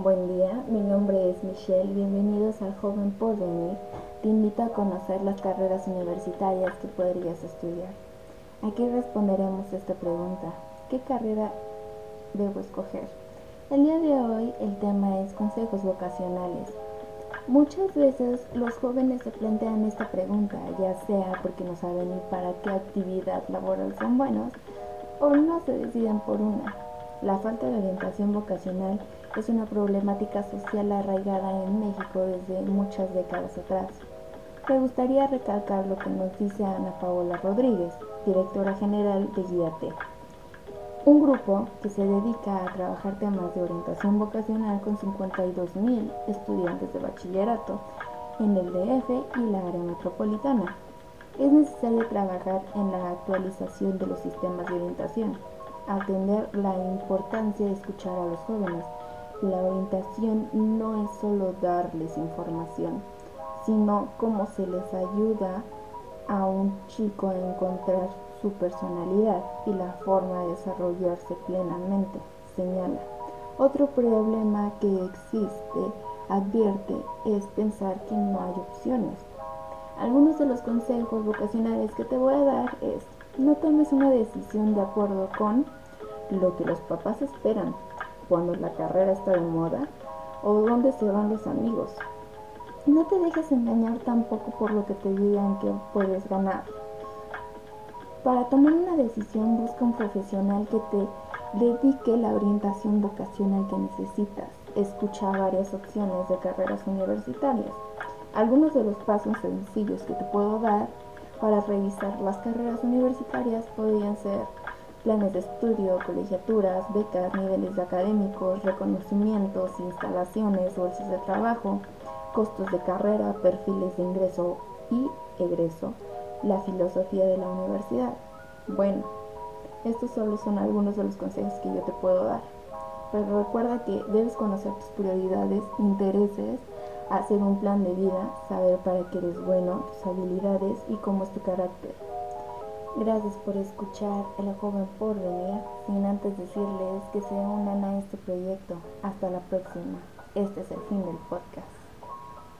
Buen día, mi nombre es Michelle, bienvenidos al Joven Porvenir. Te invito a conocer las carreras universitarias que podrías estudiar. Aquí responderemos esta pregunta. ¿Qué carrera debo escoger? El día de hoy el tema es consejos vocacionales. Muchas veces los jóvenes se plantean esta pregunta, ya sea porque no saben ni para qué actividad laboral son buenos o no se deciden por una. La falta de orientación vocacional es una problemática social arraigada en México desde muchas décadas atrás. Me gustaría recalcar lo que nos dice Ana Paola Rodríguez, directora general de Guíate, un grupo que se dedica a trabajar temas de orientación vocacional con 52 mil estudiantes de bachillerato en el DF y la área metropolitana. Es necesario trabajar en la actualización de los sistemas de orientación atender la importancia de escuchar a los jóvenes. La orientación no es solo darles información, sino cómo se les ayuda a un chico a encontrar su personalidad y la forma de desarrollarse plenamente, señala. Otro problema que existe, advierte, es pensar que no hay opciones. Algunos de los consejos vocacionales que te voy a dar es, no tomes una decisión de acuerdo con lo que los papás esperan cuando la carrera está de moda o dónde se van los amigos. No te dejes engañar tampoco por lo que te digan que puedes ganar. Para tomar una decisión busca un profesional que te dedique la orientación vocacional que necesitas. Escucha varias opciones de carreras universitarias. Algunos de los pasos sencillos que te puedo dar para revisar las carreras universitarias podrían ser planes de estudio, colegiaturas, becas, niveles académicos, reconocimientos, instalaciones, bolsas de trabajo, costos de carrera, perfiles de ingreso y egreso, la filosofía de la universidad. Bueno, estos solo son algunos de los consejos que yo te puedo dar. Pero recuerda que debes conocer tus prioridades, intereses, hacer un plan de vida, saber para qué eres bueno, tus habilidades y cómo es tu carácter. Gracias por escuchar El Joven por venir, sin antes decirles que se unan a este proyecto. Hasta la próxima. Este es el fin del podcast.